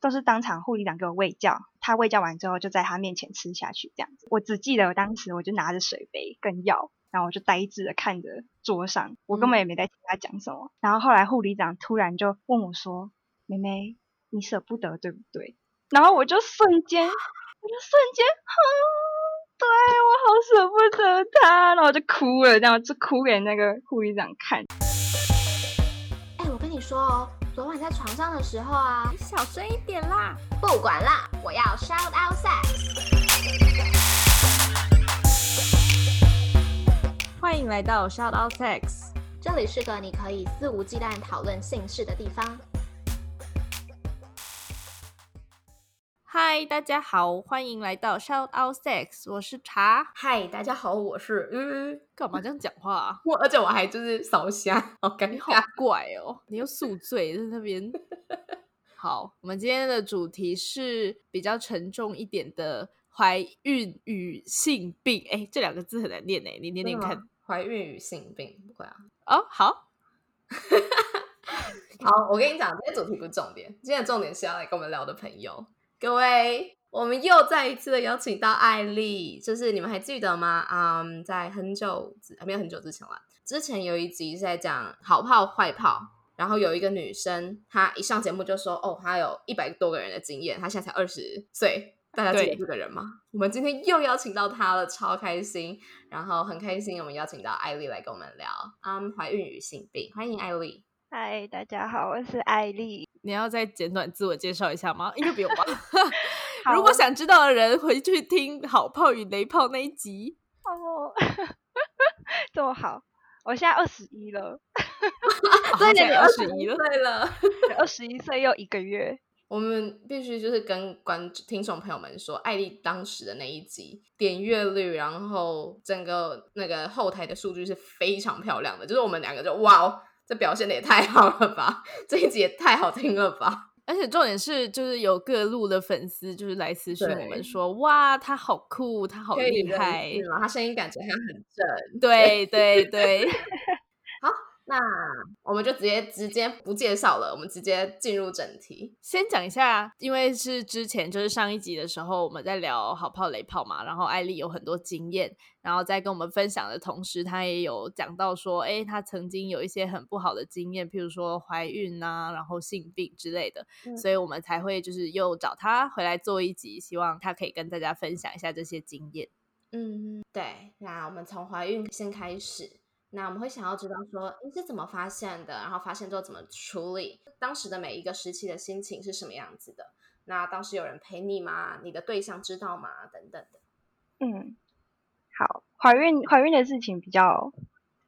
都是当场护理长给我喂教，他喂教完之后就在他面前吃下去这样子。我只记得我当时我就拿着水杯跟药，然后我就呆滞的看着桌上，我根本也没在听他讲什么。然后后来护理长突然就问我说：“妹妹，你舍不得对不对？”然后我就瞬间，我就瞬间，对我好舍不得他，然后我就哭了，然后就哭给那个护理长看。哎，我跟你说哦，昨晚在床上的时候啊，你小声一点啦。不管啦，我要 shout out sex。欢迎来到 Shout Out Sex，这里是个你可以肆无忌惮讨论性事的地方。嗨，大家好，欢迎来到 Shout Out Sex，我是茶。嗨，大家好，我是嗯，干嘛这样讲话啊？我 而且我还就是烧香，好尴你好尬。怪哦，你又宿醉在那边。好，我们今天的主题是比较沉重一点的怀孕与性病。哎，这两个字很难念哎，你念念看。怀孕与性病不会啊。哦，好，好，我跟你讲，今天主题不是重点，今天的重点是要来跟我们聊的朋友。各位，我们又再一次的邀请到艾丽，就是你们还记得吗？嗯，在很久之没有很久之前了，之前有一集是在讲好炮坏炮，然后有一个女生，她一上节目就说，哦，她有一百多个人的经验，她现在才二十岁。大家记得对这个人吗？我们今天又邀请到她了，超开心。然后很开心，我们邀请到艾丽来跟我们聊，嗯，怀孕与性病，欢迎艾丽。嗨，大家好，我是艾丽。你要再简短自我介绍一下吗？应该不用吧。好如果想知道的人，回去听好炮与雷炮那一集。哦，这么好，我现在二十一了，对你二十一岁。了。二十一岁又一个月。我们必须就是跟观听众朋友们说，艾丽当时的那一集点阅率，然后整个那个后台的数据是非常漂亮的，就是我们两个就哇哦，这表现的也太好了吧，这一集也太好听了吧。而且重点是，就是有各路的粉丝就是来私讯我们说，哇，他好酷，他好厉害？他声音感觉还很正。对对对，那我们就直接直接不介绍了，我们直接进入正题。先讲一下，因为是之前就是上一集的时候我们在聊好炮雷炮嘛，然后艾丽有很多经验，然后在跟我们分享的同时，她也有讲到说，诶，她曾经有一些很不好的经验，譬如说怀孕啊，然后性病之类的，嗯所以我们才会就是又找她回来做一集，希望她可以跟大家分享一下这些经验。嗯，对。那我们从怀孕先开始。那我们会想要知道说，你是怎么发现的？然后发现之后怎么处理？当时的每一个时期的心情是什么样子的？那当时有人陪你吗？你的对象知道吗？等等的。嗯，好，怀孕怀孕的事情比较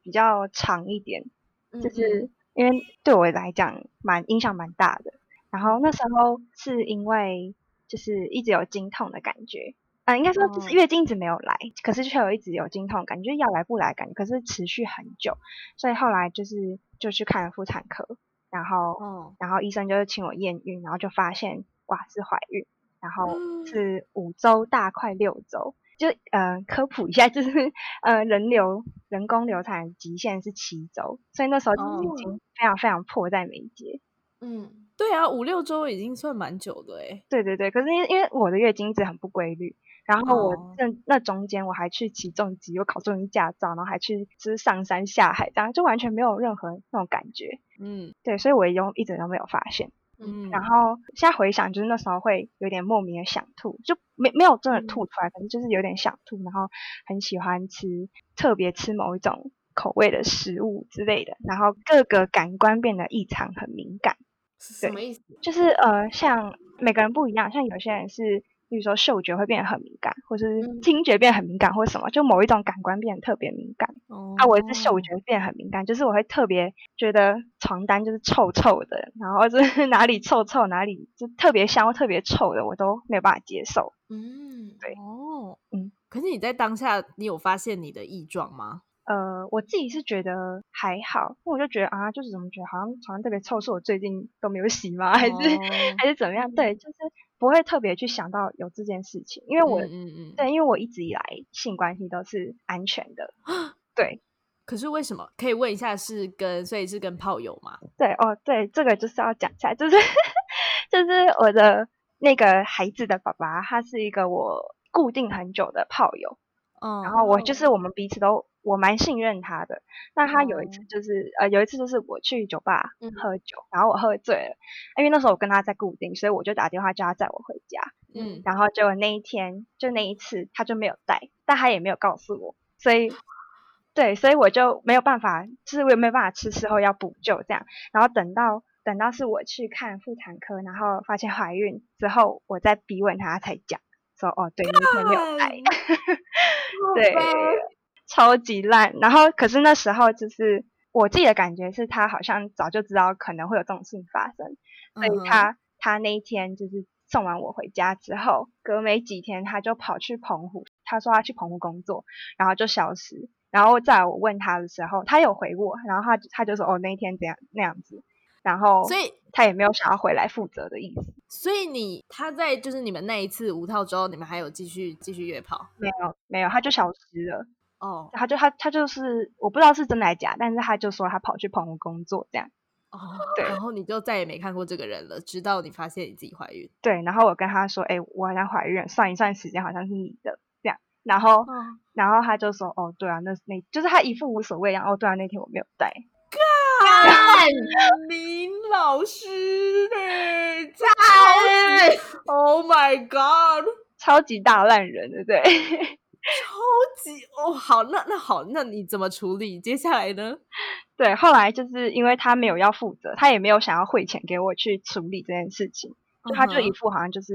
比较长一点，嗯就是因为对我来讲蛮影响蛮大的。然后那时候是因为就是一直有经痛的感觉，嗯、应该说就是哦月经一直没有来，可是却有一直有经痛感觉，就是要来不来感觉，可是持续很久，所以后来就是就去看了妇产科，然后嗯，然后医生就是请我验孕，然后就发现哇是怀孕，然后嗯是五周大快六周，就呃科普一下，就是呃人流人工流产极限是七周，所以那时候就是已经非常非常迫在眉睫。嗯对啊，五六周已经算蛮久的诶。对对对，可是因为因为我的月经一直很不规律，然后我哦那、那中间我还去骑重机，我考重机驾照，然后还去就是上山下海，这样就完全没有任何那种感觉。嗯对，所以我也用一直都没有发现。嗯，然后现在回想，就是那时候会有点莫名的想吐，就没没有真的嗯吐出来，可能就是有点想吐，然后很喜欢吃，特别吃某一种口味的食物之类的，然后各个感官变得异常很敏感，是什么意思？就是呃，像每个人不一样，像有些人是。比如说嗅觉会变得很敏感，或是嗯听觉变得很敏感，或什么，就某一种感官变得特别敏感。哦啊，我是嗅觉变得很敏感，就是我会特别觉得床单就是臭臭的，然后就是 哪里臭臭哪里就特别香、特别臭的，我都没有办法接受。嗯，对哦，嗯，可是你在当下，你有发现你的异状吗？呃，我自己是觉得还好，因为我就觉得啊，就是怎么觉得好像床单特别臭，是我最近都没有洗吗？还是、哦还是怎么样？对，就是不会特别去想到有这件事情，因为我、嗯嗯嗯，对，因为我一直以来性关系都是安全的。对可是为什么？可以问一下，是跟所以是跟炮友吗？对哦，对，这个就是要讲一下，就是 就是我的那个孩子的爸爸，他是一个我固定很久的炮友，嗯，然后我就是我们彼此都我蛮信任他的。那他有一次哦就是呃有一次就是我去酒吧嗯喝酒，然后我喝醉了，因为那时候我跟他在固定，所以我就打电话叫他载我回家。嗯然后结果那一天就那一次他就没有带，但他也没有告诉我，所以对，所以我就没有办法，就是我也没有办法吃事后要补救这样。然后等到等到是我去看妇产科，然后发现怀孕之后，我再逼问他才讲说哦，对，那天没有带，对，超级烂。然后可是那时候就是我自己的感觉是他好像早就知道可能会有这种事情发生，所嗯以他他那一天就是送完我回家之后，隔没几天他就跑去澎湖，他说他去澎湖工作，然后就消失。然后在我问他的时候，他有回我，然后他他就说哦那一天怎样那样子，然后所以他也没有想要回来负责的意思，所以你他在就是你们那一次无套之后，你们还有继续继续约炮没有没有，他就消失了。哦他就他他就是我不知道是真的还是假，但是他就说他跑去澎湖工作这样。哦，对然后你就再也没看过这个人了，直到你发现你自己怀孕。对，然后我跟他说，哎、我好像怀孕了，算一算时间好像是你的这样。然后哦，然后他就说，哦，对啊，那那就是他一副无所谓一样。哦，对啊，那天我没有带。林老师嘞，超级，Oh my God，超级大烂人，对不对？超级哦，好，那那好，那你怎么处理？接下来呢？对，后来就是因为他没有要负责，他也没有想要汇钱给我去处理这件事情，就他就一副好像就是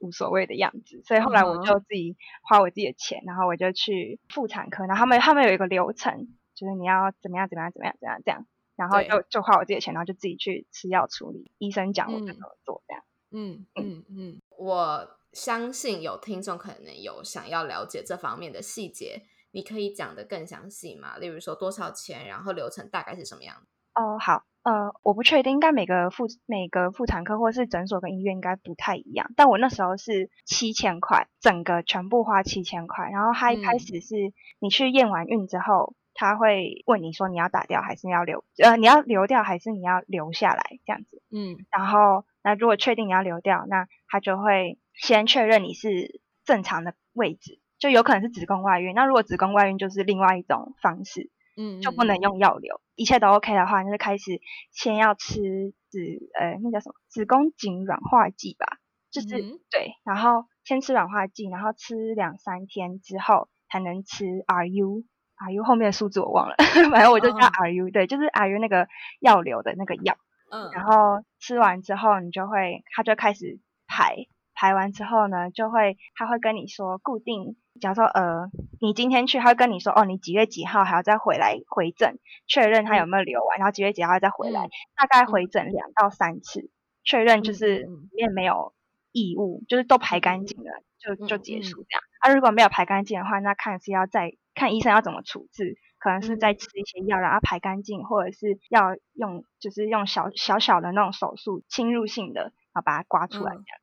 无所谓的样子，所以后来我就自己花我自己的钱，然后我就去妇产科，然后他们他们有一个流程，就是你要怎么样怎么样怎么样怎么样这样，然后对就就花我自己的钱，然后就自己去吃药处理，医生讲我怎么做这样。嗯嗯嗯，我相信有听众可能有想要了解这方面的细节，你可以讲的更详细吗？例如说多少钱，然后流程大概是什么样的？哦，好，呃，我不确定，应该每个妇每个妇产科或是诊所跟医院应该不太一样，但我那时候是七千块，整个全部花七千块，然后他一开嗯始是你去验完孕之后，他会问你说你要打掉还是要留，呃，你要留掉还是你要留下来这样子，嗯然后那如果确定你要留掉，那他就会先确认你是正常的位置，就有可能是子宫外孕，那如果子宫外孕就是另外一种方式，嗯，就不能用药流，一切都 OK 的话，那就开始先要吃子呃那叫什么子宫颈软化剂吧，就是、嗯对，然后先吃软化剂，然后吃两三天之后才能吃 RU。RU 后面的数字我忘了，反正我就叫哦 RU，、对，就是 RU 那个药流的那个药。嗯，然后吃完之后，你就会，它就开始排，排完之后呢，就会，他会跟你说固定，假如说呃，你今天去，他会跟你说，哦，你几月几号还要再回来回诊，确认他有没有流完，然后几月几号再回来，嗯大概回诊两到三次，确认就嗯是里面没有异物，就是都排干净了，就就结束这样。啊，如果没有排干净的话，那看是要再看医生要怎么处置，可能是再吃一些药让它排干净，或者是要用就是用小小小的那种手术侵入性的，然后把它刮出来嗯这样。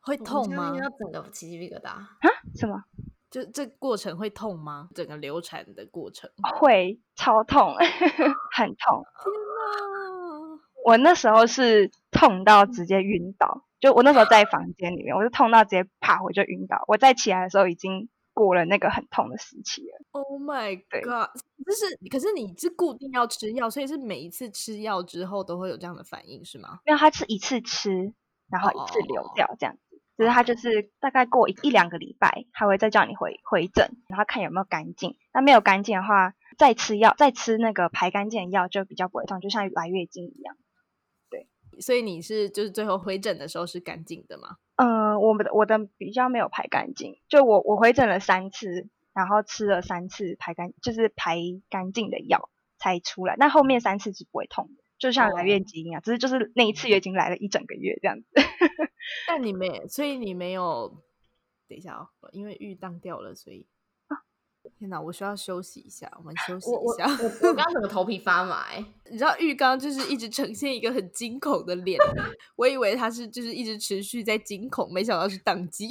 会痛吗？要整个起鸡皮疙瘩。什么就这过程会痛吗？整个流产的过程？会超痛，很痛。天哪！我那时候是痛到直接晕倒，就我那时候在房间里面，我就痛到直接啪我就晕倒。我再起来的时候已经过了那个很痛的时期了。Oh my god！就是，可是你是固定要吃药，所以是每一次吃药之后都会有这样的反应，是吗？因为它是一次吃，然后一次流哦掉这样子。就是他就是大概过一一两个礼拜，他会再叫你回回诊，然后看有没有干净。那没有干净的话，再吃药，再吃那个排干净的药就比较不会痛，就像来月经一样。对所以你是就是最后回诊的时候是干净的吗？呃，我们的我的比较没有排干净，就我我回诊了三次，然后吃了三次排干就是排干净的药才出来，那后面三次是不会痛的，就像来月哦经一样，只是就是那一次月经来了一整个月这样子。但你没，所以你没有。等一下哦，因为玉当掉了，所以天哪，我需要休息一下，我们休息一下。我 我刚刚怎么头皮发麻、欸，你知道浴缸就是一直呈现一个很惊恐的脸，我以为他是就是一直持续在惊恐，没想到是宕机。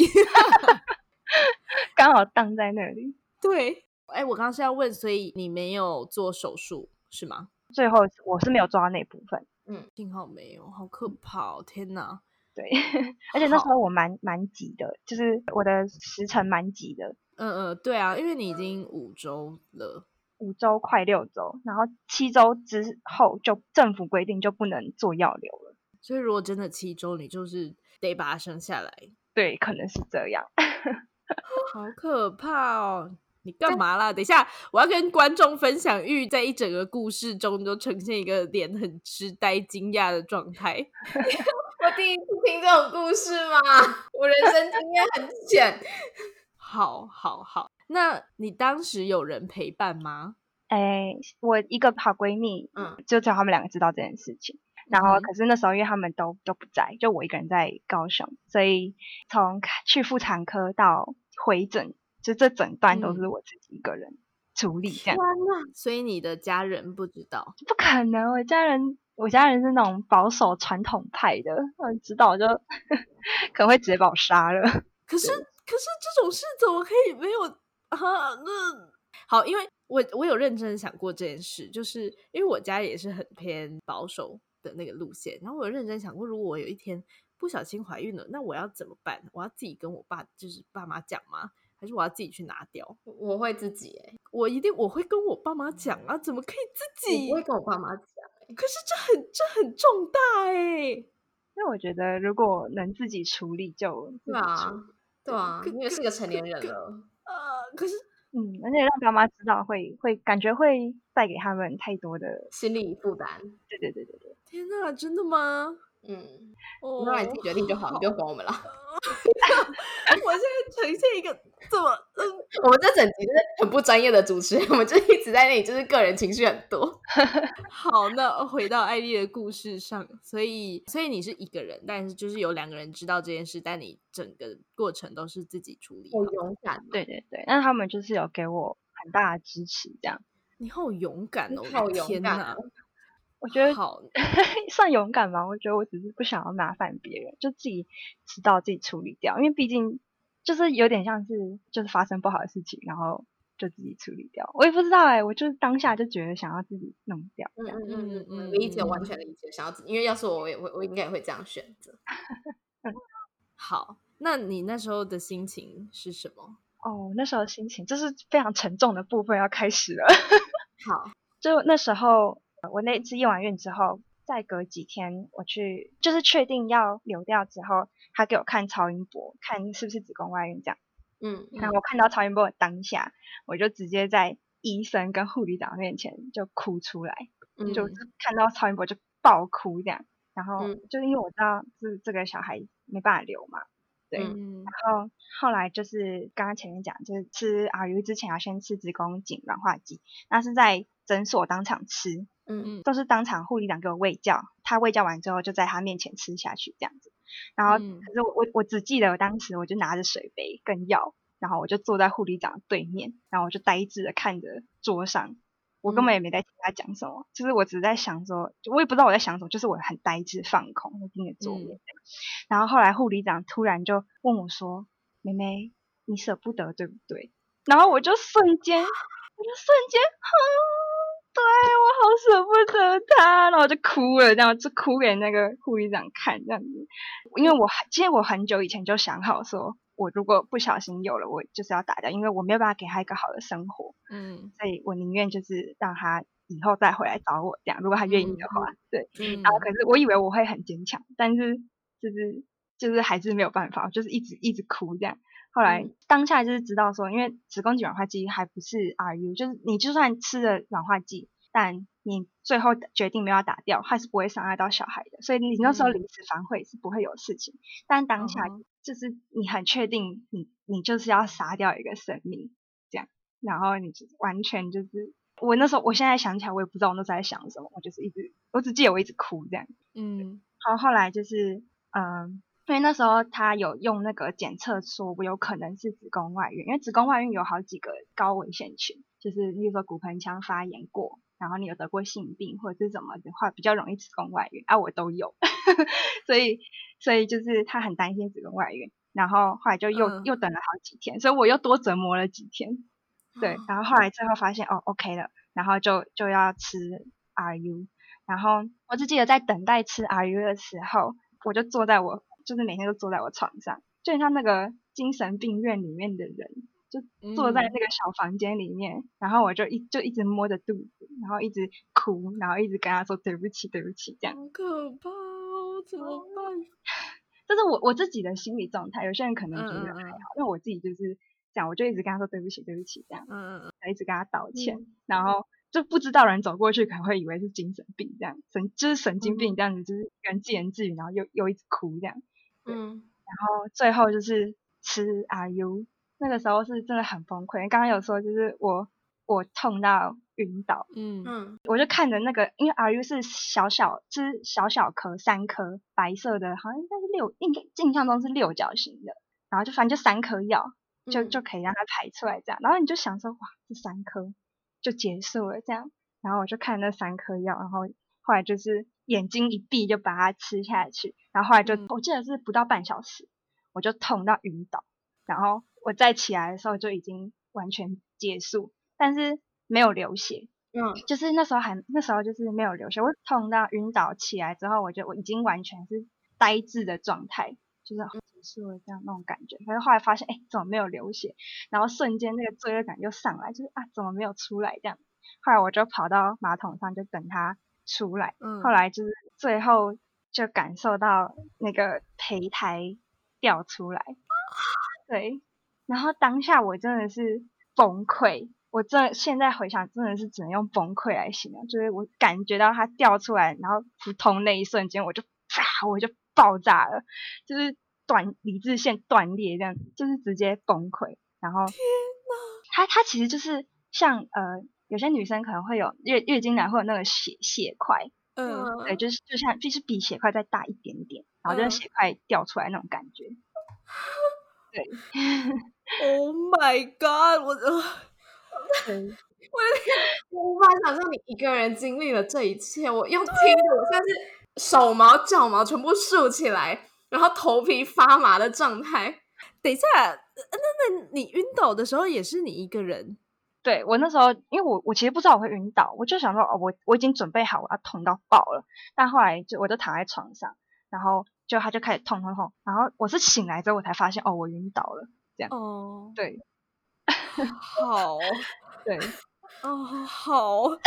刚好荡在那里。对，哎，我刚刚是要问，所以你没有做手术是吗？最后我是没有抓到那部分，嗯，幸好没有，好可怕哦！天哪，对，而且那时候我蛮蛮急的，就是我的时程蛮急的，嗯嗯，对啊，因为你已经五周了，五周快六周，然后七周之后就政府规定就不能做药流了。所以如果真的七周，你就是得把它生下来。对，可能是这样。好可怕哦！你干嘛啦？等一下，我要跟观众分享玉在一整个故事中都呈现一个脸很痴呆、惊讶的状态。我第一次听这种故事嘛，我人生经验很浅。好，好，好。那你当时有人陪伴吗？哎，我一个好闺蜜，嗯，就只有他们两个知道这件事情。然后，嗯可是那时候因为他们都都不在，就我一个人在高雄，所以从去妇产科到回诊，就这整段都是嗯我自己一个人处理，这样、所以你的家人不知道。不可能。我家人，我家人是那种保守传统派的，知道我就 可能会直接把我杀了。可是，可是这种事怎么可以没有啊？那好，因为我我有认真地想过这件事，就是因为我家也是很偏保守的那个路线，然后我有认真想过，如果我有一天不小心怀孕了，那我要怎么办？我要自己跟我爸，就是爸妈讲吗？还是我要自己去拿掉？我会自己哎、我一定我会跟我爸妈讲啊，怎么可以自己？我不会跟我爸妈讲哎、可是这很这很重大哎、因为我觉得如果能自己处理就自己对啊处理，对啊，可你也是个成年人了，呃，可是嗯，而且让爸妈知道会会感觉会带给他们太多的，心理负担。对对对对对，天哪，真的吗？嗯，哦那你自己决定就好，你不用管我们了。我现在呈现一个这么嗯，我们这整集就是很不专业的主持人，我们就一直在那里，就是个人情绪很多。好，那回到艾丽的故事上，所以所以你是一个人，但是就是有两个人知道这件事，但你整个过程都是自己处理好好。勇敢，对对对，那他们就是有给我很大的支持，这样你好勇敢哦！好我的勇敢天哪哦！我觉得好，算勇敢吧。我觉得我只是不想要麻烦别人，就自己知道自己处理掉，因为毕竟就是有点像是就是发生不好的事情，然后就自己处理掉。我也不知道哎、我就是当下就觉得想要自己弄掉，嗯嗯嗯嗯理解，嗯完全理解。想要自，因为要是我，我也会，我应该也会这样选择。好，那你那时候的心情是什么？哦，那时候心情就是非常沉重的部分要开始了。好，就那时候，呃我那次验完孕之后，再隔几天我去，就是确定要流掉之后，他给我看超音波，看是不是子宫外孕这样。嗯，然后我看到超音波的当下，我就直接在医生跟护理长面前就哭出来，嗯就看到超音波就爆哭这样。然后嗯就因为我知道这这个小孩没办法留嘛，对嗯然后后来就是刚刚前面讲，就是吃 RU 之前要先吃子宫颈软化剂，那是在诊所当场吃，嗯嗯都是当场护理长给我喂教，他喂教完之后就在他面前吃下去这样子。然后嗯可是我我我只记得我当时我就拿着水杯跟药，然后我就坐在护理长对面，然后我就呆滞的看着桌上，我根本也没在听他讲什么，就是我只是在想说，我也不知道我在想什么，就是我很呆滞放空，在盯着桌面。然后后来护理长突然就问我说：“妹妹，你舍不得对不对？”然后我就瞬间，我就瞬间，哼，对我好舍不得他，然后我就哭了，这样就哭给那个护理长看，这样子。因为我其实我很久以前就想好说，我如果不小心有了，我就是要打掉，因为我没有办法给他一个好的生活，嗯所以我宁愿就是让他以后再回来找我，这样如果他愿意的话，对。嗯然后可是我以为我会很坚强，但是就是就是还是没有办法，就是一直一直哭这样。后来、嗯当下就是知道说，因为子宫颈软化剂还不是 RU，就是你就算吃了软化剂，但你最后决定没有打掉，还是不会伤害到小孩的。所以你那时候嗯临时反悔是不会有事情，但当下就是你很确定你你就是要杀掉一个生命这样，然后你就完全就是。我那时候，我现在想起来，我也不知道我那时候在想什么，我就是一直，我只记得我一直哭这样。嗯然后后来就是，嗯，因为那时候他有用那个检测说我有可能是子宫外孕，因为子宫外孕有好几个高危险群，就是例如说骨盆腔发炎过，然后你有得过性病或者是什么的话，比较容易子宫外孕啊，我都有，所以所以就是他很担心子宫外孕，然后后来就又、嗯。又等了好几天，所以我又多折磨了几天，对，然后后来最后发现哦 OK 了，然后就就要吃 RU。然后我只记得在等待吃 RU 的时候，我就坐在我就是每天都坐在我床上，就像那个精神病院里面的人，就坐在那个小房间里面，然后我就一就一直摸着肚子，然后一直哭，然后一直跟他说对不起对不起这样。好可怕哦，怎么办？这是我我自己的心理状态，有些人可能觉得嗯嗯嗯还好，因为我自己就是这样，我就一直跟他说对不起对不起这样，嗯嗯一直跟他道歉，嗯然后就不知道人走过去可能会以为是精神病这样，神就是神经病这样子，就是一个人自言自语，然后又又一直哭这样，嗯。然后最后就是吃 RU，那个时候是真的很崩溃，刚刚有说就是我我痛到晕倒，嗯。嗯。嗯我就看着那个，因为 RU 是小小，就是小小颗三颗白色的，好像应该是六，应该印象中是六角形的，然后就反正就三颗药，就嗯。就可以让它排出来这样，然后你就想说哇，这三颗就结束了这样，然后我就看那三颗药，然后后来就是眼睛一闭就把它吃下去，然后后来就、嗯我记得是不到半小时，我就痛到晕倒，然后我再起来的时候就已经完全结束，但是没有流血，嗯就是那时候还那时候就是没有流血，我痛到晕倒起来之后，我就我已经完全是呆滞的状态，就是哦结束了这样那种感觉。可是后来发现，哎，怎么没有流血？然后瞬间那个罪恶感就上来，就是啊，怎么没有出来这样？后来我就跑到马桶上就等它出来，嗯。后来就是最后就感受到那个胚胎掉出来，对，然后当下我真的是崩溃，我真的现在回想真的是只能用崩溃来形容，就是我感觉到它掉出来，然后扑通那一瞬间我就啪我就爆炸了，就是断理智线断裂这样，就是直接崩溃，然后它它其实就是像呃有些女生可能会有月月经来会有那个血血块，嗯对，就是就像就是比血块再大一点点，然后就是嗯血块掉出来那种感觉。对，Oh my God！我呃对，我无法想象你一个人经历了这一切，我用听的，我现在是手毛脚毛全部竖起来，然后头皮发麻的状态。等一下，呃那那你晕倒的时候也是你一个人？对我那时候，因为我我其实不知道我会晕倒，我就想说哦，我我已经准备好我要痛到爆了，但后来就我就躺在床上，然后就他就开始痛痛痛，然后我是醒来之后我才发现哦，我晕倒了。这样哦，对好，对，哦，好，嗯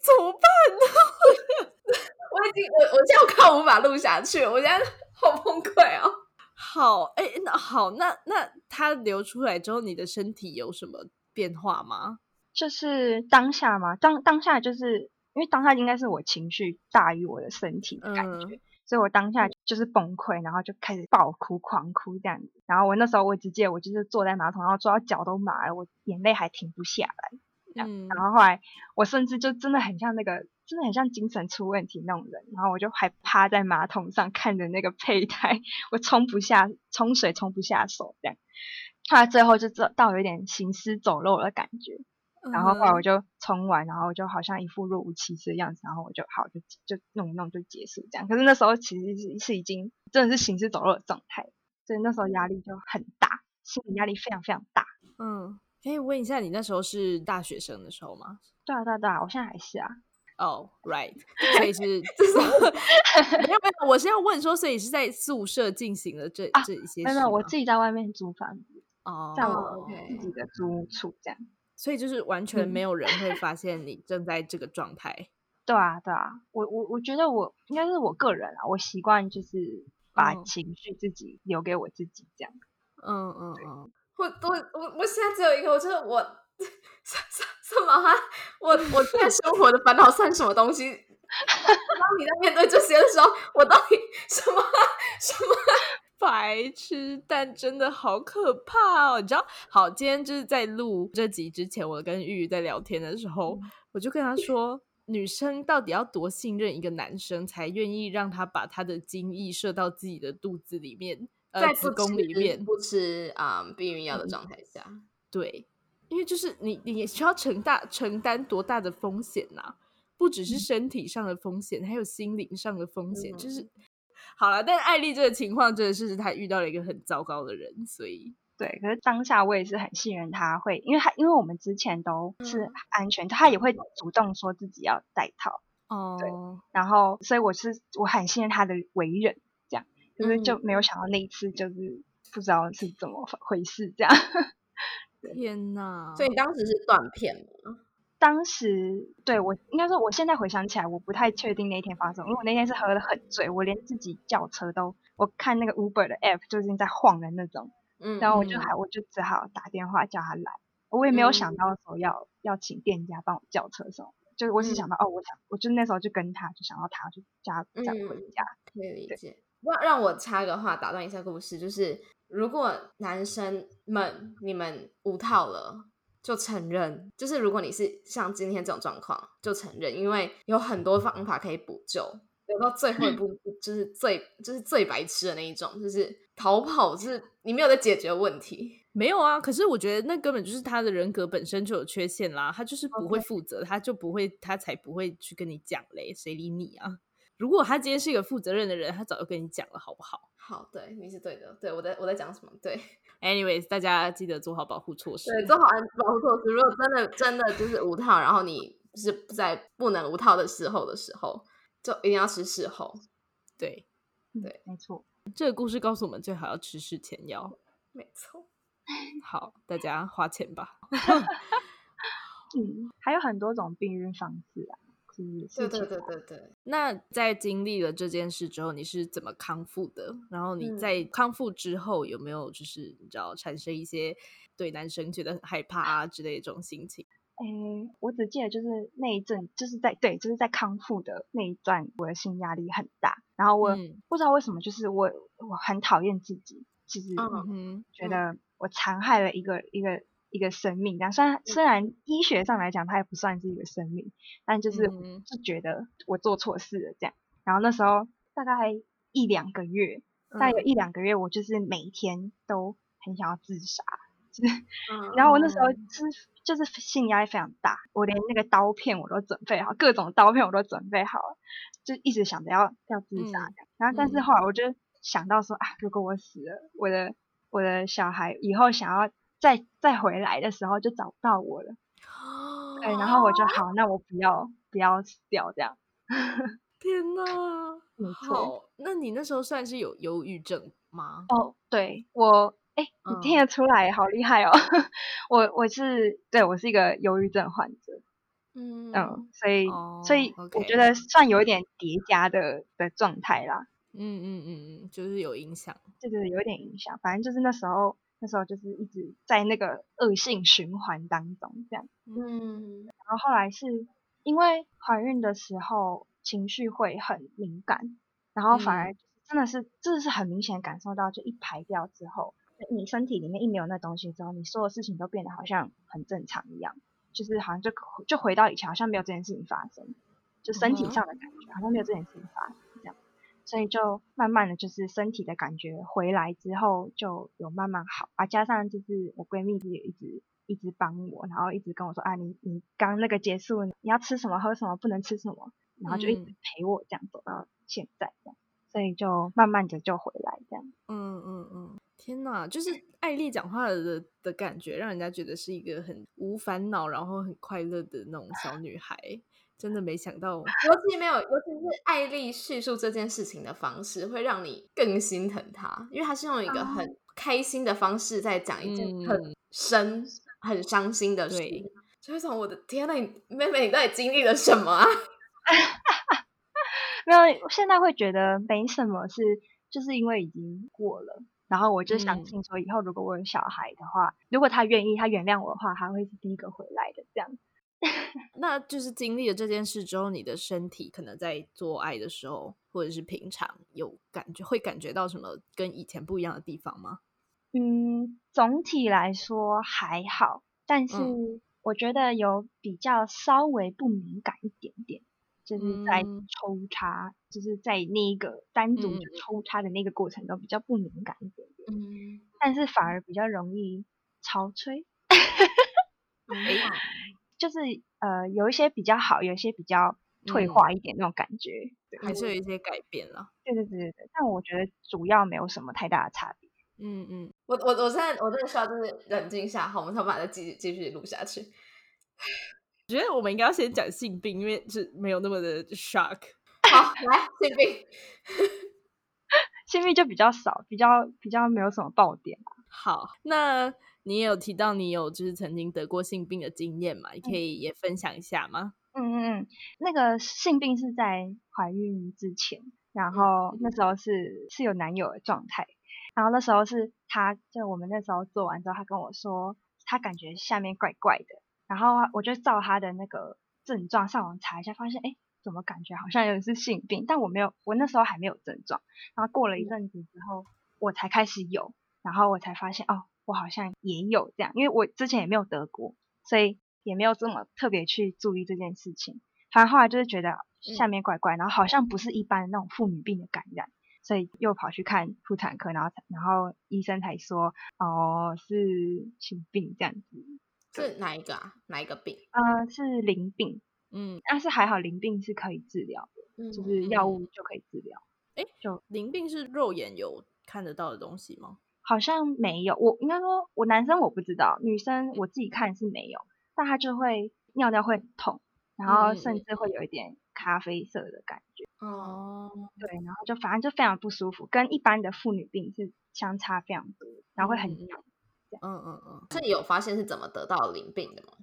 怎么办呢？我已经我我现在我快无法录下去，我现在好崩溃哦。好，哎，那好，那那它流出来之后，你的身体有什么变化吗？就是当下嘛，当当下就是因为当下应该是我情绪大于我的身体的感觉，嗯所以我当下就是崩溃，然后就开始爆哭、狂哭这样子。然后我那时候我直接我就是坐在马桶，然后坐到脚都麻了，我眼泪还停不下来。嗯，然后后来我甚至就真的很像那个，真的很像精神出问题那种人。然后我就还趴在马桶上看着那个胚胎，我冲不下，冲水冲不下手这样。后来最后就到到有一点行尸走肉的感觉。然后后来我嗯就冲完，然后就好像一副若无其事的样子，然后我就好就就弄一弄就结束这样。可是那时候其实是是已经真的是行尸走肉的状态，所以那时候压力就很大，心理压力非常非常大。嗯，可以问一下，你那时候是大学生的时候吗？对啊对啊对啊，我现在还是啊。哦、r i g h t 所以是 没有没有，我是要问说，所以是在宿舍进行了这、啊这一些事没有，我自己在外面租房子，哦，在我自己的租屋处这样。所以就是完全嗯没有人会发现你正在这个状态。对啊对啊，我我我觉得我应该是我个人啊，我习惯就是把嗯情绪自己留给我自己这样。嗯嗯嗯，我我我我现在只有一个，我就是我 什什什么啊？我我现在生活的烦恼算什么东西？当你在面对这些的时候，我到底什么啊什么啊？白痴，但真的好可怕哦！你知道，好，今天就是在录这集之前，我跟玉玉在聊天的时候，我就跟他说，女生到底要多信任一个男生，才愿意让他把他的精液射到自己的肚子里面，呃，在子宫里面？不吃啊、嗯避孕药的状态下，对，因为就是你，你也需要承大承担多大的风险呐、不只是身体上的风险，还有心灵上的风险。就是好了，但艾丽这个情况真的是她遇到了一个很糟糕的人，所以对，可是当下我也是很信任他会，因为他因为我们之前都是嗯安全，他也会主动说自己要戴套，哦，对然后所以我是我很信任他的为人，这样，就是就嗯没有想到那一次就是不知道是怎么回事这样。天哪！所以你当时是断片吗？当时对我应该说，我现在回想起来，我不太确定那一天发生，因为我那天是喝的很醉，我连自己叫车都，我看那个 Uber 的 app 就已经在晃的那种，嗯，然后我就嗯还我就只好打电话叫他来，我也没有想嗯到说要要请店家帮我叫车什么，就是我只嗯想到哦，我想我就那时候就跟他就想到他就叫他载我回嗯家，可以理对解。让让我插个话，打断一下故事，就是如果男生们你们无套了。就承认，就是如果你是像今天这种状况，就承认，因为有很多方法可以补救。留到最后一步，就是最就是最白痴的那一种，就是逃跑，就是你没有在解决问题。没有啊，可是我觉得那根本就是他的人格本身就有缺陷啦，他就是不会负责他就不会，他才不会去跟你讲嘞，谁理你啊？如果他今天是一个负责任的人，他早就跟你讲了，好不好好，对，你是对的，对我在我在讲什么？对，？Anyways，大家记得做好保护措施。对，做好保护措施。如果真的真的就是无套，然后你是在不能无套的时候的时候，就一定要吃事后。对，嗯对，没错，这个故事告诉我们，最好要吃事前药。没错，好，大家花钱吧。嗯，还有很多种避孕方式啊，就是对对对对对。那在经历了这件事之后，你是怎么康复的？然后你嗯在康复之后有没有就是你知道产生一些对男生觉得很害怕啊之类的这种心情？诶，我只记得就是那一阵，就是在对，就是在康复的那一段，我的心压力很大，然后我嗯不知道为什么，就是我我很讨厌自己，其实嗯嗯，觉得我残害了一个一个一个生命，这样。虽然虽然医学上来讲它也不算是一个生命，但就是嗯哼是觉得我做错事了这样，然后那时候大概一两个月，大概有嗯。一两个月，我就是每一天都很想要自杀。嗯。然后我那时候是就是心理压力非常大，我连那个刀片我都准备好，各种刀片我都准备好了，就一直想着要要自杀嗯这样。然后但是嗯。后来我就想到说啊，如果我死了，我的我的小孩以后想要再再回来的时候就找不到我了。对，然后我就好，那我不要不要死掉这样。天哪，没错。那你那时候算是有忧郁症吗？哦，对我，哎，你听嗯得出来，好厉害哦！我我是对我是一个忧郁症患者。嗯嗯，所以、哦所以我觉得算有一点叠加的的状态啦，嗯嗯嗯嗯，就是有影响。就是有一点影响。反正就是那时候，那时候就是一直在那个恶性循环当中这样。嗯然后后来是因为怀孕的时候情绪会很敏感，然后反而真的是真的是很明显感受到，就一排掉之后，你身体里面一没有那东西之后，你所有事情都变得好像很正常一样。就是好像就就回到以前，好像没有这件事情发生，就身体上的感觉好像没有这件事情发生所以就慢慢的就是身体的感觉回来之后就有慢慢好啊，加上就是我闺蜜也一直一直帮我，然后一直跟我说啊，你你刚那个结束，你要吃什么喝什么，不能吃什么，然后就一直嗯陪我这样走到现在这样，所以就慢慢的就回来这样。嗯嗯嗯，天哪，就是艾丽讲话的的感觉，让人家觉得是一个很无烦恼，然后很快乐的那种小女孩。真的没想到，尤其没有，尤其是艾丽叙述这件事情的方式，会让你更心疼她，因为她是用一个很开心的方式在讲一件很嗯深、很伤心的事情，就会从我的天呐，你妹妹，你到底经历了什么啊？没有，现在会觉得没什么是，就是因为已经过了。然后我就相嗯信说，以后如果我有小孩的话，如果他愿意，他原谅我的话，他会是第一个回来的。这样，那就是经历了这件事之后，你的身体可能在做爱的时候，或者是平常有感觉，会感觉到什么跟以前不一样的地方吗？嗯，总体来说还好，但是嗯我觉得有比较稍微不敏感一点点，就是在嗯抽插，就是在那一个单独抽插的那个过程中比较不敏感一点点，嗯，但是反而比较容易潮吹。哎，就是呃有一些比较好，有一些比较退嗯化一点那种感觉。对还是有一些改变了？对对对对对，但我觉得主要没有什么太大的差别。嗯嗯，我我我现在我真的需要就是冷静一下，好，我们才有办法再继续继续录下去。我觉得我们应该要先讲性病，因为是没有那么的 shock。好，来性病。性病就比较少，比较比较没有什么爆点。好，那你也有提到你有就是曾经得过性病的经验嘛？你可以也分享一下吗？嗯嗯嗯，那个性病是在怀孕之前，然后那时候是是有男友的状态，然后那时候是他就我们那时候做完之后，他跟我说他感觉下面怪怪的，然后我就照他的那个症状上网查一下，发现哎。怎么感觉好像有点是性病，但我没有，我那时候还没有症状。然后过了一阵子之后，我才开始有，然后我才发现哦，我好像也有这样，因为我之前也没有得过，所以也没有这么特别去注意这件事情。反正后来就是觉得下面怪怪，然后好像不是一般那种妇女病的感染，所以又跑去看妇产科，然后然后医生才说哦是性病这样子。是哪一个啊？哪一个病？呃，是淋病。嗯，但是还好，淋病是可以治疗的，就是药物就可以治疗。哎，就淋病是肉眼有看得到的东西吗？好像没有，我应该说，我男生我不知道，女生我自己看是没有，但他就会尿尿会痛，然后甚至会有一点咖啡色的感觉。哦，对，然后就反正就非常不舒服，跟一般的妇女病是相差非常多，然后会很痒。嗯嗯嗯，这你有发现是怎么得到淋病的吗？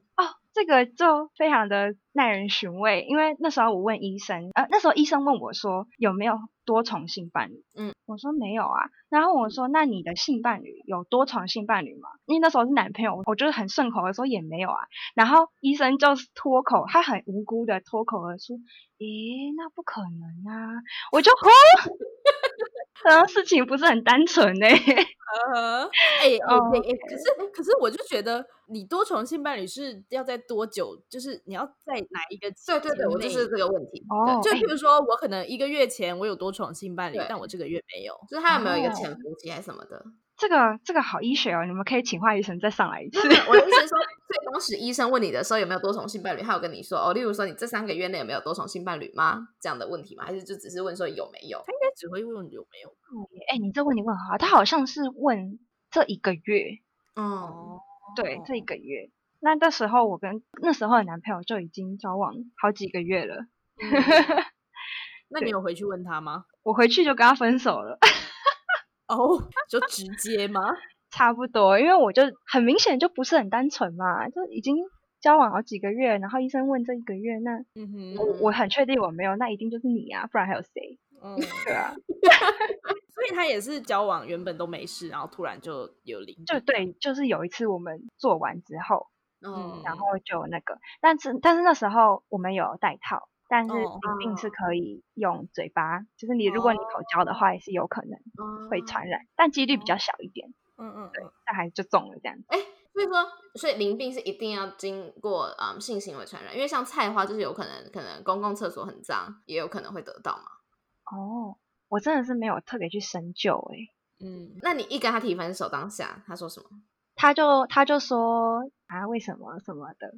哦。这个就非常的耐人寻味，因为那时候我问医生，呃，那时候医生问我说有没有多重性伴侣，嗯，我说没有啊，然后我说那你的性伴侣有多重性伴侣吗？因为那时候是男朋友，我就是很顺口的说也没有啊，然后医生就脱口，他很无辜的脱口而出，咦，那不可能啊，我就吼，然后事情不是很单纯呢。呃，哎哎哎，可是可是我就觉得你多重性伴侣是要在多久？就是你要在哪一个？对对对，我就是这个问题。哦，就譬如说我可能一个月前我有多重性伴侣，但我这个月没有，就是他有没有一个潜伏期还是什么的？这个这个好医学哦，你们可以请华医生再上来一次。我的意思是说，所以当时医生问你的时候有没有多重性伴侣，他有跟你说哦，例如说你这三个月内有没有多重性伴侣吗？这样的问题吗？还是就只是问说有没有？他应该只会问有没有。哎，你这问题问好，他好像是问这一个月。哦，对，这一个月。那那时候我跟那时候的男朋友就已经交往好几个月了。那你有回去问他吗？我回去就跟他分手了。哦，就直接吗？差不多，因为我就很明显就不是很单纯嘛，就已经交往好几个月，然后医生问这一个月，那我我很确定我没有，那一定就是你啊，不然还有谁？嗯，对啊。所以他也是交往原本都没事，然后突然就有灵，就对，就是有一次我们做完之后，嗯，然后就那个，但是但是那时候我们有戴套。但是淋病是可以用嘴巴，就是你如果你口交的话，也是有可能会传染，但几率比较小一点。嗯嗯，对，但还是就中了这样子。哎，所以说，所以淋病是一定要经过嗯性行为传染，因为像菜花就是有可能，可能公共厕所很脏，也有可能会得到嘛。哦，我真的是没有特别去深究哎。嗯，那你一跟他提分手当下，他说什么？他就他就说啊，为什么什么的。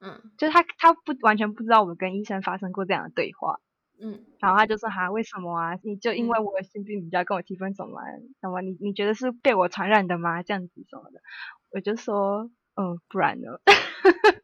嗯，就是他他不完全不知道我跟医生发生过这样的对话，嗯，然后他就说哈为什么啊？你就因为我的性病，你就要跟我提分手吗？什么你你觉得是被我传染的吗？这样子什么的，我就说嗯，不然呢？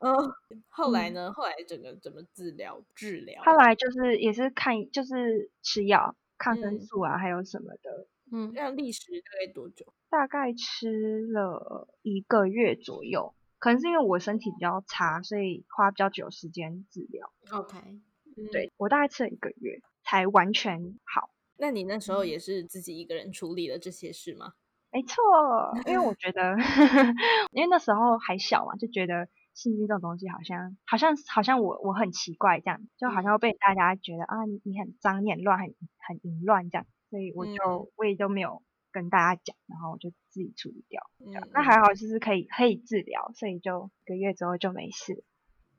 嗯，后来呢？后来整个怎么治疗治疗？后来就是也是看就是吃药，抗生素啊，还有什么的。嗯，这样历时大概多久？大概吃了一个月左右。可能是因为我身体比较差，所以花比较久时间治疗。OK，对我大概吃了一个月才完全好。那你那时候也是自己一个人处理了这些事吗？没错，因为我觉得，因为那时候还小嘛，就觉得性病这种东西好像好像好像我我很奇怪这样，就好像被大家觉得啊你你很脏、你很乱、很很淫乱这样，所以我就我也都没有。跟大家讲，然后我就自己处理掉。那还好，就是可以可以治疗，所以就一个月之后就没事。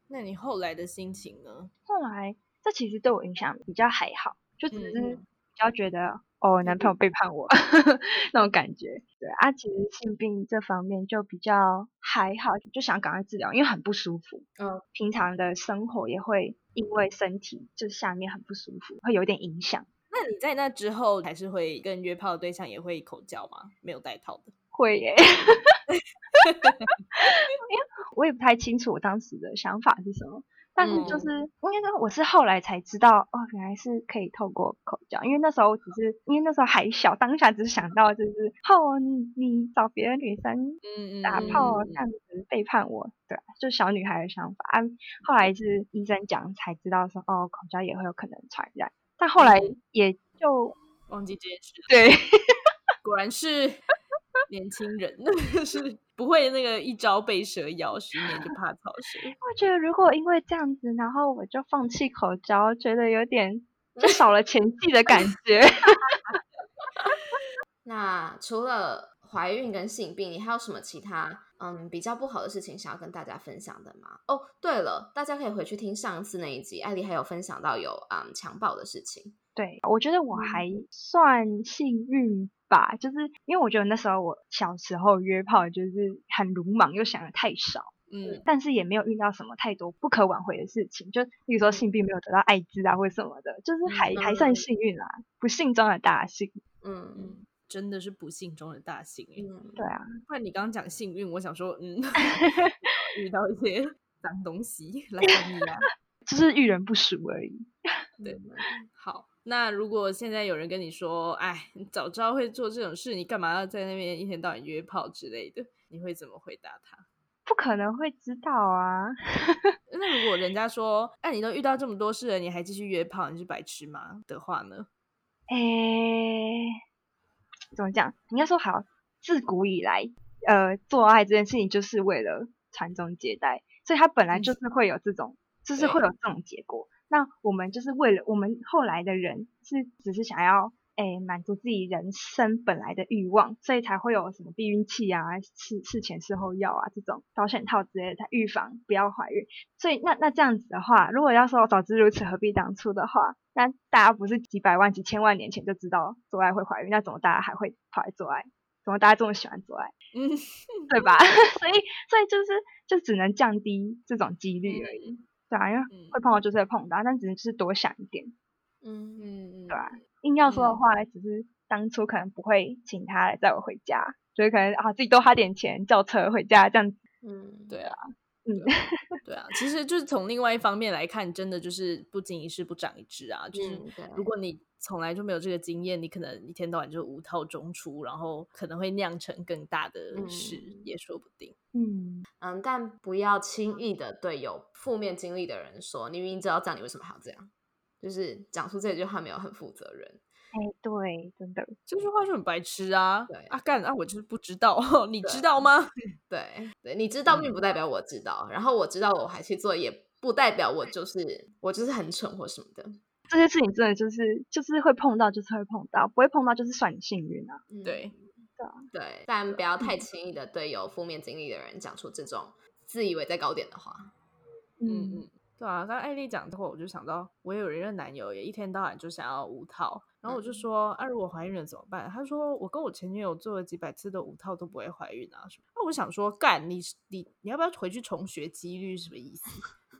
那你后来的心情呢？后来这其实对我影响比较还好，就只是比较觉得哦，男朋友背叛我 那种感觉。对啊，其实性病这方面就比较还好，就想赶快治疗，因为很不舒服。嗯，平常的生活也会因为身体就下面很不舒服，会有点影响。那你在那之后还是会跟约炮的对象也会口交吗？没有带套的？会耶，因为我也不太清楚我当时的想法是什么。但是就是应该说我是后来才知道哦，原来是可以透过口交，因为那时候只是因为那时候还小，当下只是想到就是哦，你你找别的女生打炮这样子背叛我，对，就小女孩的想法。啊，后来是医生讲才知道说哦，口交也会有可能传染，但后来也就忘记这件事。对，果然是年轻人，是。不会那个一朝被蛇咬，十年就怕草绳。我觉得如果因为这样子，然后我就放弃口交，觉得有点 就少了前戏的感觉。那除了怀孕跟性病，你还有什么其他嗯比较不好的事情想要跟大家分享的吗？哦，对了，大家可以回去听上次那一集，艾丽还有分享到有嗯强暴的事情。对，我觉得我还算幸运。吧，就是因为我觉得那时候我小时候约炮就是很鲁莽，又想的太少，嗯，但是也没有遇到什么太多不可挽回的事情，就比如说性病没有得到艾滋啊或者什么的，就是还还算幸运啦，不幸中的大幸，嗯嗯，真的是不幸中的大幸，嗯，对啊，不然你刚刚讲幸运，我想说，嗯，遇到一些脏东西来你啊，就是遇人不淑而已，对，好。那如果现在有人跟你说，哎，你早知道会做这种事，你干嘛要在那边一天到晚约炮之类的？你会怎么回答他？不可能会知道啊。那如果人家说，哎，你都遇到这么多事了，你还继续约炮，你是白痴吗？的话呢？哎，怎么讲？应该说好，自古以来，呃，做爱这件事情就是为了传宗接代，所以他本来就是会有这种，就是会有这种结果。那我们就是为了我们后来的人是只是想要诶满足自己人生本来的欲望，所以才会有什么避孕器啊、事事前事后药啊这种保险套之类的，才预防不要怀孕。所以那那这样子的话，如果要说早知如此何必当初的话，那大家不是几百万几千万年前就知道做爱会怀孕，那怎么大家还会跑来做爱？怎么大家这么喜欢做爱？嗯，对吧？所以所以就是就只能降低这种几率而已。对啊，因为会碰到就是会碰到，但只能就是多想一点。嗯嗯嗯，对吧？硬要说的话，只是当初可能不会请他来载我回家，所以可能啊自己多花点钱叫车回家这样子。嗯，对啊，嗯，对啊，其实就是从另外一方面来看，真的就是不经一事不长一智啊。就是如果你从来就没有这个经验，你可能一天到晚就无套中出，然后可能会酿成更大的事，也说不定。嗯嗯，但不要轻易的对有负面经历的人说，你明明知道这样，你为什么还要这样？就是讲出这句话没有很负责任。哎，对，真的，这句话就很白痴啊！对啊，干啊，我就是不知道，你知道吗？对对，你知道并不代表我知道，然后我知道我还去做，也不代表我就是我就是很蠢或什么的。这些事情真的就是就是会碰到，就是会碰到，不会碰到就是算你幸运啊。对。对，但不要太轻易的对有负面经历的人讲出这种自以为在高点的话。嗯嗯，对啊，刚艾丽讲之后，我就想到我有一任男友，也一天到晚就想要无套，然后我就说啊，如果怀孕了怎么办？他说我跟我前女友做了几百次的无套都不会怀孕啊。那我想说，干你你你要不要回去重学几率？什么意思？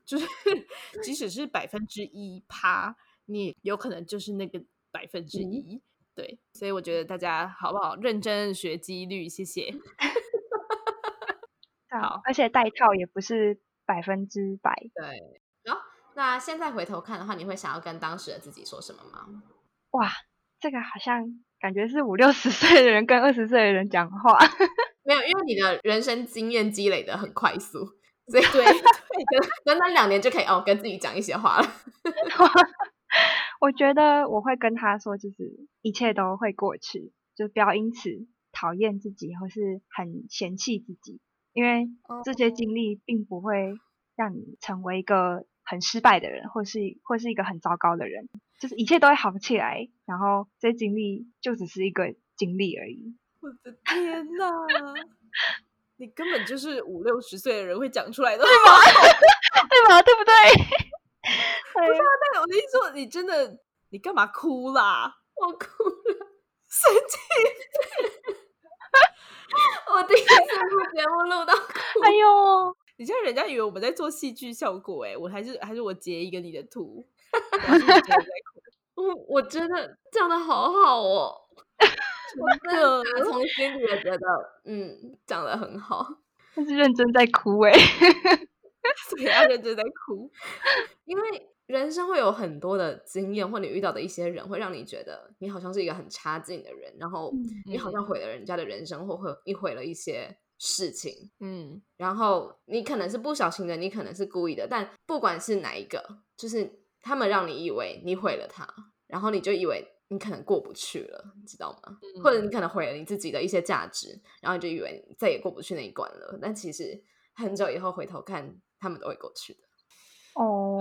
就是 即使是百分之一趴，你有可能就是那个百分之一。对，所以我觉得大家好不好认真学几率，谢谢。好，而且带套也不是百分之百。对，好，那现在回头看的话，你会想要跟当时的自己说什么吗？哇，这个好像感觉是五六十岁的人跟二十岁的人讲话。没有，因为你的人生经验积累的很快速，所以对，短短两年就可以哦跟自己讲一些话了。我觉得我会跟他说，就是一切都会过去，就不要因此讨厌自己或是很嫌弃自己，因为这些经历并不会让你成为一个很失败的人，或是或是一个很糟糕的人，就是一切都会好起来。然后这些经历就只是一个经历而已。我的天哪，你根本就是五六十岁的人会讲出来的，对吗？对吗？对不对？不是啊，但我的意思说，你真的，你干嘛哭啦？我哭了，生气。我第一次录节目录到哭。哎呦，你像人家以为我们在做戏剧效果哎，我还是 还是我截一个你的图。我我真的讲的好好哦，真的打从心里也觉得，嗯，讲的很好。但是认真在哭哎、对啊，认真在哭。因为人生会有很多的经验，或你遇到的一些人，会让你觉得你好像是一个很差劲的人，然后你好像毁了人家的人生，或会你毁了一些事情，嗯然后你可能是不小心的，你可能是故意的，但不管是哪一个，就是他们让你以为你毁了他，然后你就以为你可能过不去了，你知道吗？或者你可能毁了你自己的一些价值，然后你就以为再也过不去那一关了，但其实很久以后回头看，他们都会过去的。哦，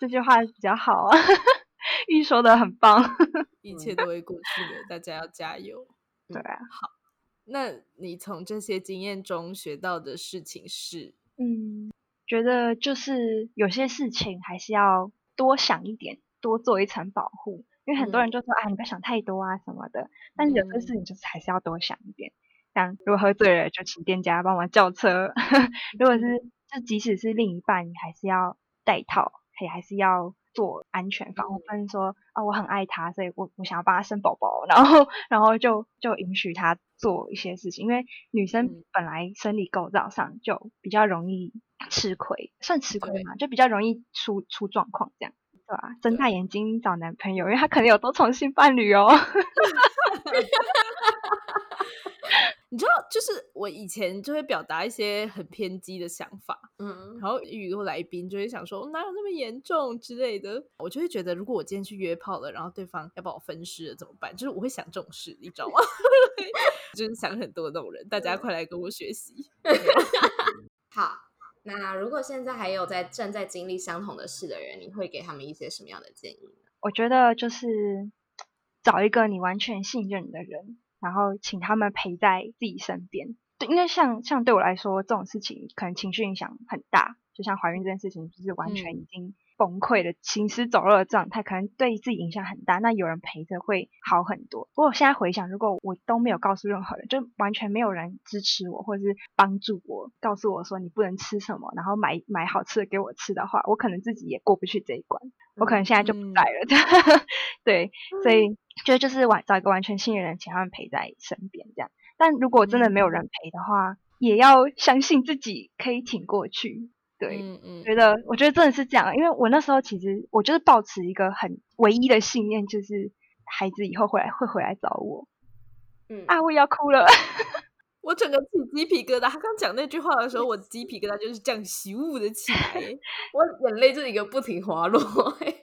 这句话比较好啊，玉说的很棒。一切都会过去的，大家要加油。对啊，那你从这些经验中学到的事情是？嗯，觉得就是有些事情还是要多想一点，多做一层保护。因为很多人就说、啊，你不要想太多啊什么的，但是有些事情就是还是要多想一点。像如果喝醉了，就请店家帮忙叫车；如果是就即使是另一半，你还是要带套，也还是要做安全防护。不能说啊，我很爱他，所以我我想要帮他生宝宝，然后 然后就就允许他做一些事情，因为女生嗯本来生理构造上就比较容易吃亏，算吃亏嘛，就比较容易出出状况这样。对吧、睁大眼睛找男朋友，因为他可能有多重性伴侣哦。你知道，就是我以前就会表达一些很偏激的想法，嗯，然后遇过来宾就会想说哪有那么严重之类的，我就会觉得如果我今天去约炮了，然后对方要把我分尸了怎么办？就是我会想这种事，你知道吗？就是想很多的那种人，大家快来跟我学习。好。那如果现在还有在正在经历相同的事的人，你会给他们一些什么样的建议呢？我觉得就是找一个你完全信任的人，然后请他们陪在自己身边。对，因为像像对我来说，这种事情可能情绪影响很大，就像怀孕这件事情，就是完全嗯已经崩溃的行尸走肉的状态，可能对自己影响很大。那有人陪着会好很多。不过我现在回想，如果我都没有告诉任何人，就完全没有人支持我，或者是帮助我，告诉我说你不能吃什么，然后买买好吃的给我吃的话，我可能自己也过不去这一关。我可能现在就不嗯在了，对，所以觉得就是完找一个完全信任的人，请他们陪在身边这样。但如果真的没有人陪的话，也要相信自己可以挺过去。对，嗯嗯觉得我觉得真的是这样，因为我那时候其实我就是抱持一个很唯一的信念，就是孩子以后回来会回来找我嗯啊！我也要哭了，我整个起鸡皮疙瘩。他刚讲那句话的时候，我鸡皮疙瘩就是这样习物的起来。我眼泪就是一个不停滑落、欸。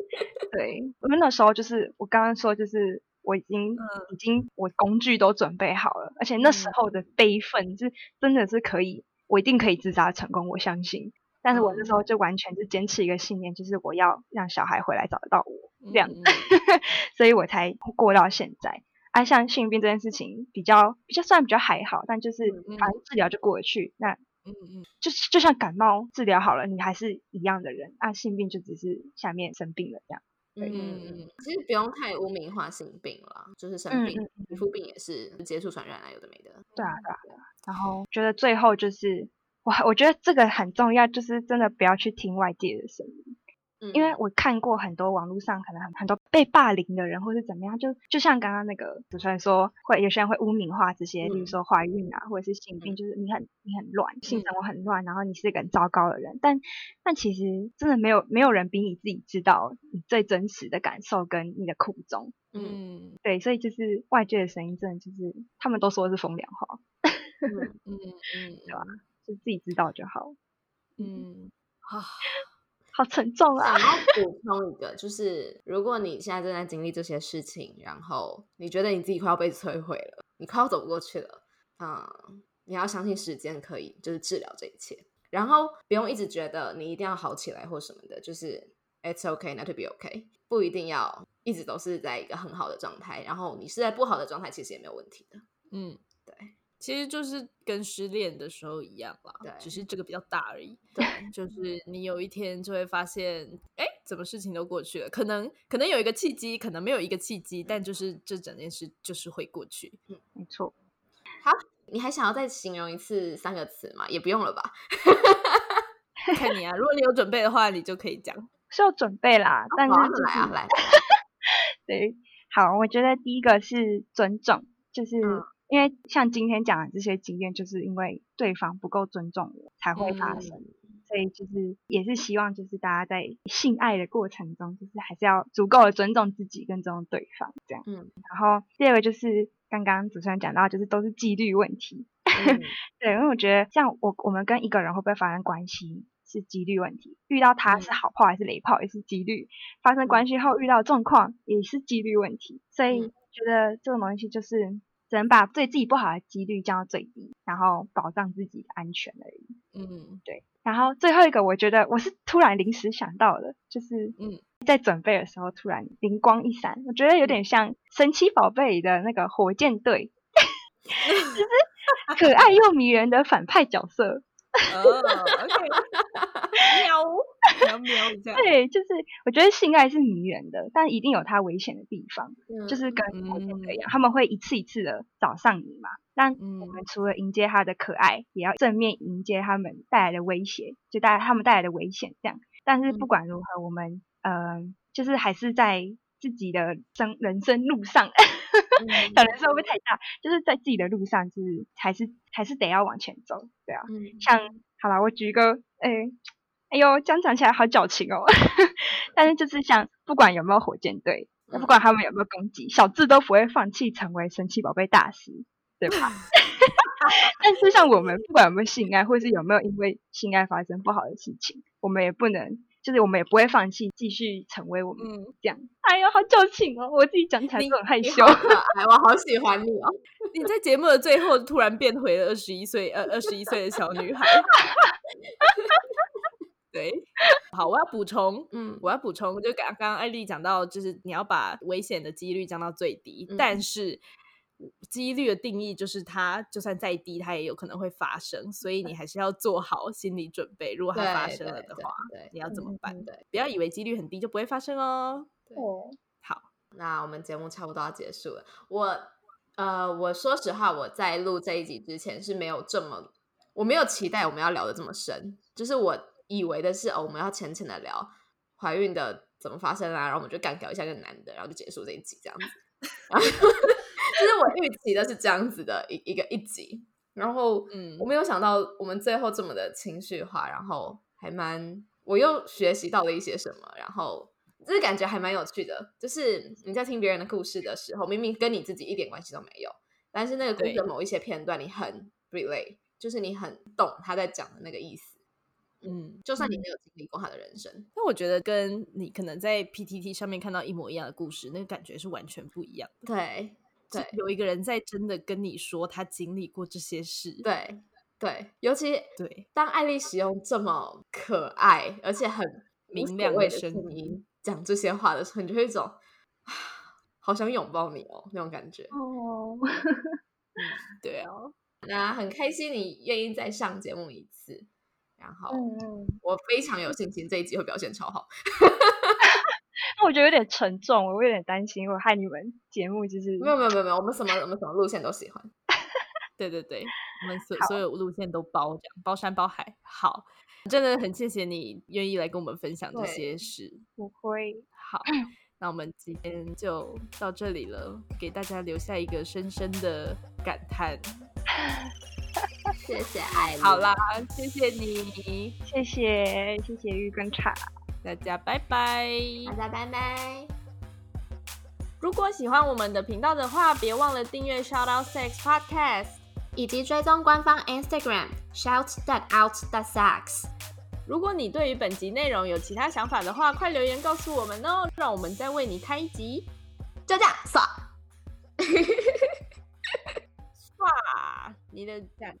对，我们那时候就是我刚刚说，就是我已经、已经我工具都准备好了，而且那时嗯候的悲愤是真的是可以，我一定可以自杀成功，我相信。但是我那时候就完全是坚持一个信念，就是我要让小孩回来找得到我，这样，嗯 所以我才过到现在。啊，像性病这件事情比较比较算比较还好，但就是嗯反正治疗就过得去。那嗯嗯，就就像感冒治疗好了，你还是一样的人。啊，性病就只是下面生病了这样。对嗯嗯，其实不用太污名化性病了，就是生嗯病嗯、皮肤病也是接触传染啊，有的没的。对啊，对啊，对啊。然后觉得最后就是，我我觉得这个很重要，就是真的不要去听外界的声音，嗯因为我看过很多网络上可能很很多被霸凌的人，或是怎么样，就就像刚刚那个主持人说，会有些人会污名化这些，比如嗯。说怀孕啊，或者是性病，嗯。就是你很你很乱，性嗯生活很乱，然后你是一个很糟糕的人，但但其实真的没有没有人比你自己知道你最真实的感受跟你的苦衷。嗯嗯。对，所以就是外界的声音，真的就是他们都说是风凉话，嗯嗯嗯，对吧？就自己知道就好。嗯，好，好沉重啊！想要补充一个，就是如果你现在正在经历这些事情，然后你觉得你自己快要被摧毁了，你快要走不过去了，嗯，你要相信时间可以就是治疗这一切，然后不用一直觉得你一定要好起来或什么的，就是 it's okay not to be okay，不一定要一直都是在一个很好的状态，然后你是在不好的状态，其实也没有问题的。嗯，对，其实就是跟失恋的时候一样啦，对只是这个比较大而已。对，就是你有一天就会发现，哎，怎么事情都过去了？可能可能有一个契机，可能没有一个契机，但就是这整件事就是会过去。嗯没错，好你还想要再形容一次三个词吗？也不用了吧？看你啊，如果你有准备的话，你就可以讲。是有准备啦，但是来啊来，对，好，我觉得第一个是尊重，就是嗯因为像今天讲的这些经验，就是因为对方不够尊重我才会发生。嗯所以就是也是希望就是大家在性爱的过程中，就是还是要足够的尊重自己跟尊重对方这样。嗯然后第二个就是刚刚主持人讲到，就是都是纪律问题。嗯对，因为我觉得像我我们跟一个人会不会发生关系是几率问题，遇到他是嗯好炮还是雷炮也是几率，发生关系后遇到状况也是几率问题，所以嗯觉得这种东西就是只能把对自己不好的几率降到最低，然后保障自己的安全而已。嗯。对，然后最后一个我觉得我是突然临时想到的，就是嗯。在准备的时候突然灵光一闪，我觉得有点像神奇宝贝的那个火箭队，就是可爱又迷人的反派角色。哦，OK，喵对，就是我觉得性爱是迷人的，但一定有它危险的地方，嗯就是跟火箭队一样，他们会一次一次的找上你嘛。但我们嗯除了迎接他的可爱，也要正面迎接他们带来的威胁，就带来他们带来的危险这样。但是不嗯管如何，我们呃，就是还是在自己的生人生路上，可能说会不会太大？就是在自己的路上，就是还是还是得要往前走，对啊。嗯像好了，我举一个，诶、哎呦，这样讲起来好矫情哦。但是就是像不管有没有火箭队，嗯不管他们有没有攻击，小智都不会放弃成为神奇宝贝大师，对吧？但是像我们不管有没有性爱，或是有没有因为性爱发生不好的事情，我们也不能，就是我们也不会放弃继续成为我们嗯，这样。哎呦，好矫情哦，我自己讲起来你都很害羞我好喜欢你哦。你在节目的最后突然变回了二十一岁，呃，二十一岁的小女孩。对，好，我要补充，嗯我要补充，就刚刚刚艾丽讲到，就是你要把危险的几率降到最低，嗯但是几率的定义就是它就算再低，它也有可能会发生，所以你还是要做好心理准备，如果它发生了对对的话，对你要怎么办？嗯对，不要以为几率很低就不会发生哦。对，好，那我们节目差不多要结束了。我呃，我说实话，我在录这一集之前是没有这么，我没有期待我们要聊的这么深，就是我以为的是哦，我们要浅浅的聊怀孕的怎么发生啊，然后我们就干掉一下个男的，然后就结束这一集这样子。就是我预期的是这样子的一一个一集，然后嗯我没有想到我们最后这么的情绪化，然后还蛮我又学习到了一些什么，然后就是感觉还蛮有趣的。就是你在听别人的故事的时候，明明跟你自己一点关系都没有，但是那个故事的某一些片段你很 relate，就是你很懂他在讲的那个意思，嗯，就算你没有经历过他的人生。但我觉得跟你可能在 PTT 上面看到一模一样的故事，那个感觉是完全不一样的。对对有一个人在真的跟你说他经历过这些事，对对，尤其对，当艾丽使用这么可爱而且很明亮的声音音讲这些话的时候，你就会有一种啊好想拥抱你哦那种感觉。哦，对啊，那很开心你愿意再上节目一次，然后嗯嗯，我非常有信心这一集会表现超好。那我觉得有点沉重，我有点担心，我害你们节目就是没有没有没有没有，我们什么我们什么路线都喜欢。对对对，我们所所有路线都包，这样包山包海。好，真的很谢谢你愿意来跟我们分享这些事。不会。好，那我们今天就到这里了，给大家留下一个深深的感叹。谢谢艾丽。好啦，谢谢你，谢谢谢谢玉跟茶，大家拜拜。大家拜拜。如果喜欢我们的频道的话，别忘了订阅 Shout Out Sex Podcast。以及追踪官方 Instagram shout that out that sucks。如果你对于本集内容有其他想法的话，快留言告诉我们哦，让我们再为你开一集。就这样，爽。哇，你的赞。